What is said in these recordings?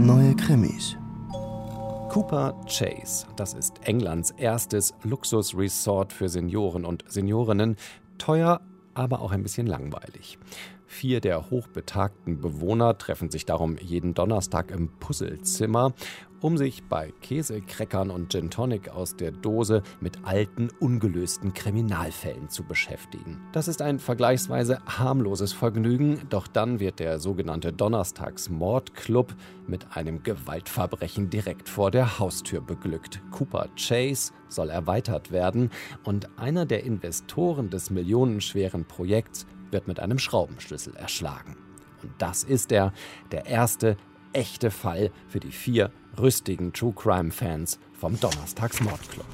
Neue Krimis. Cooper Chase, das ist Englands erstes Luxusresort für Senioren und Seniorinnen. Teuer, aber auch ein bisschen langweilig. Vier der hochbetagten Bewohner treffen sich darum jeden Donnerstag im Puzzlezimmer, um sich bei Käsekreckern und Gin Tonic aus der Dose mit alten, ungelösten Kriminalfällen zu beschäftigen. Das ist ein vergleichsweise harmloses Vergnügen, doch dann wird der sogenannte Donnerstagsmordclub mit einem Gewaltverbrechen direkt vor der Haustür beglückt. Cooper Chase soll erweitert werden und einer der Investoren des millionenschweren Projekts wird mit einem Schraubenschlüssel erschlagen. Und das ist er, der erste echte Fall für die vier rüstigen True Crime Fans vom Donnerstags Mordclub.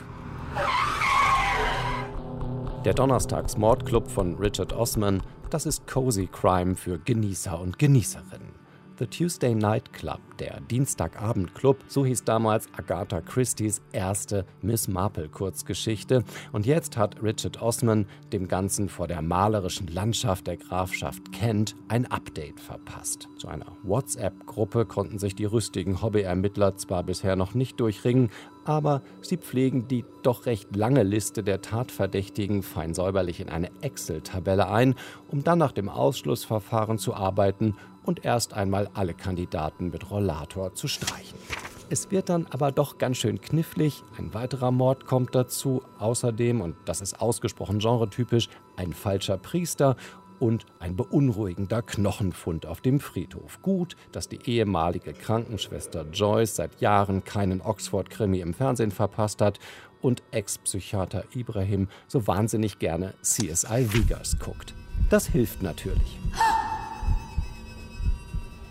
Der Donnerstags Mordclub von Richard Osman, das ist Cozy Crime für Genießer und Genießerinnen. The Tuesday Night Club, der Dienstagabend-Club, so hieß damals Agatha Christie's erste Miss Marple-Kurzgeschichte. Und jetzt hat Richard Osman dem Ganzen vor der malerischen Landschaft der Grafschaft Kent ein Update verpasst. Zu einer WhatsApp-Gruppe konnten sich die rüstigen Hobbyermittler zwar bisher noch nicht durchringen, aber sie pflegen die doch recht lange Liste der Tatverdächtigen fein säuberlich in eine Excel-Tabelle ein, um dann nach dem Ausschlussverfahren zu arbeiten und erst einmal alle Kandidaten mit Rollator zu streichen. Es wird dann aber doch ganz schön knifflig. Ein weiterer Mord kommt dazu. Außerdem, und das ist ausgesprochen genretypisch, ein falscher Priester und ein beunruhigender Knochenfund auf dem Friedhof. Gut, dass die ehemalige Krankenschwester Joyce seit Jahren keinen Oxford-Krimi im Fernsehen verpasst hat und Ex-Psychiater Ibrahim so wahnsinnig gerne CSI Vegas guckt. Das hilft natürlich.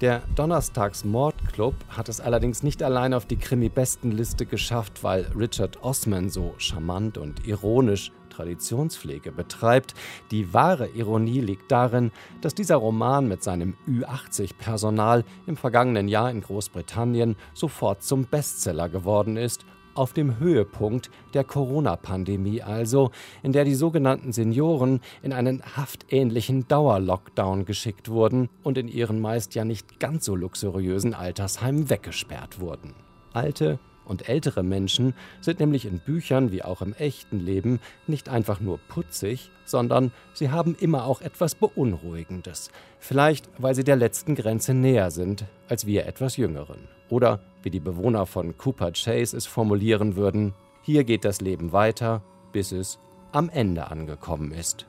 Der Donnerstags-Mordclub hat es allerdings nicht allein auf die Krimi-Bestenliste geschafft, weil Richard Osman so charmant und ironisch Traditionspflege betreibt. Die wahre Ironie liegt darin, dass dieser Roman mit seinem Ü80-Personal im vergangenen Jahr in Großbritannien sofort zum Bestseller geworden ist auf dem Höhepunkt der Corona-Pandemie also, in der die sogenannten Senioren in einen haftähnlichen Dauerlockdown geschickt wurden und in ihren meist ja nicht ganz so luxuriösen Altersheimen weggesperrt wurden. Alte, und ältere Menschen sind nämlich in Büchern wie auch im echten Leben nicht einfach nur putzig, sondern sie haben immer auch etwas Beunruhigendes. Vielleicht, weil sie der letzten Grenze näher sind als wir etwas Jüngeren. Oder, wie die Bewohner von Cooper Chase es formulieren würden, hier geht das Leben weiter, bis es am Ende angekommen ist.